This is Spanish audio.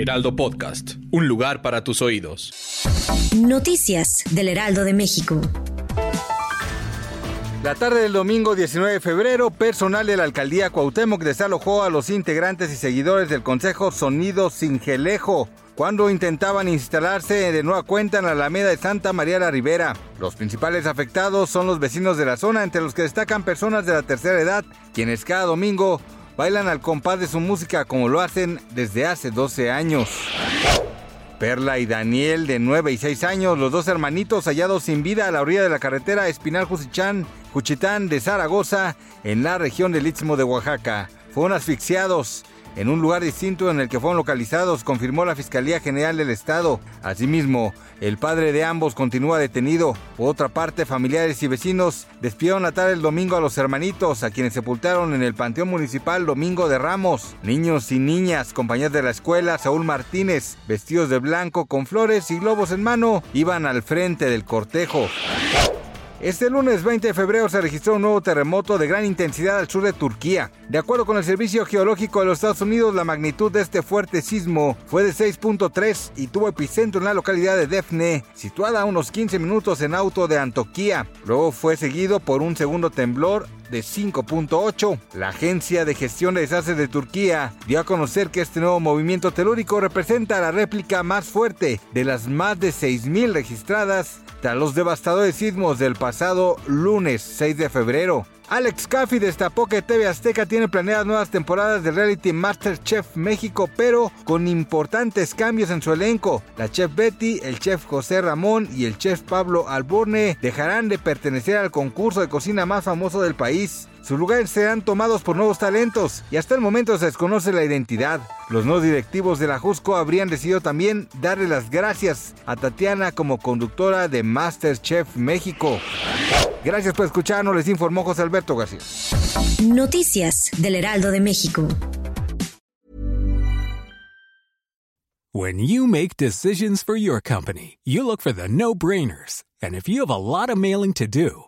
Heraldo Podcast, un lugar para tus oídos. Noticias del Heraldo de México. La tarde del domingo 19 de febrero, personal de la alcaldía Cuauhtémoc desalojó a los integrantes y seguidores del Consejo Sonido Singelejo cuando intentaban instalarse de nueva cuenta en la Alameda de Santa María la Ribera. Los principales afectados son los vecinos de la zona, entre los que destacan personas de la tercera edad, quienes cada domingo bailan al compás de su música como lo hacen desde hace 12 años. Perla y Daniel, de 9 y 6 años, los dos hermanitos hallados sin vida a la orilla de la carretera Espinal Jusichán, Juchitán de Zaragoza, en la región del Istmo de Oaxaca. Fueron asfixiados en un lugar distinto en el que fueron localizados, confirmó la Fiscalía General del Estado. Asimismo, el padre de ambos continúa detenido. Por otra parte, familiares y vecinos despidieron la tarde el domingo a los hermanitos, a quienes sepultaron en el Panteón Municipal Domingo de Ramos. Niños y niñas, compañeros de la escuela, Saúl Martínez, vestidos de blanco con flores y globos en mano, iban al frente del cortejo. Este lunes 20 de febrero se registró un nuevo terremoto de gran intensidad al sur de Turquía. De acuerdo con el Servicio Geológico de los Estados Unidos, la magnitud de este fuerte sismo fue de 6.3 y tuvo epicentro en la localidad de Defne, situada a unos 15 minutos en auto de Antoquía. Luego fue seguido por un segundo temblor de 5.8. La Agencia de Gestión de Desastres de Turquía dio a conocer que este nuevo movimiento telúrico representa la réplica más fuerte de las más de 6.000 registradas tras los devastadores sismos del pasado lunes 6 de febrero. Alex Caffey destapó que TV Azteca tiene planeadas nuevas temporadas de reality Masterchef México, pero con importantes cambios en su elenco. La chef Betty, el chef José Ramón y el chef Pablo Alborne dejarán de pertenecer al concurso de cocina más famoso del país. Sus lugares serán tomados por nuevos talentos y hasta el momento se desconoce la identidad. Los nuevos directivos de la Jusco habrían decidido también darle las gracias a Tatiana como conductora de Masterchef México. Gracias por escucharnos, les informó José Alberto García. Noticias del Heraldo de México. When you make decisions for your company, you look for the no-brainers. And if you have a lot of mailing to do,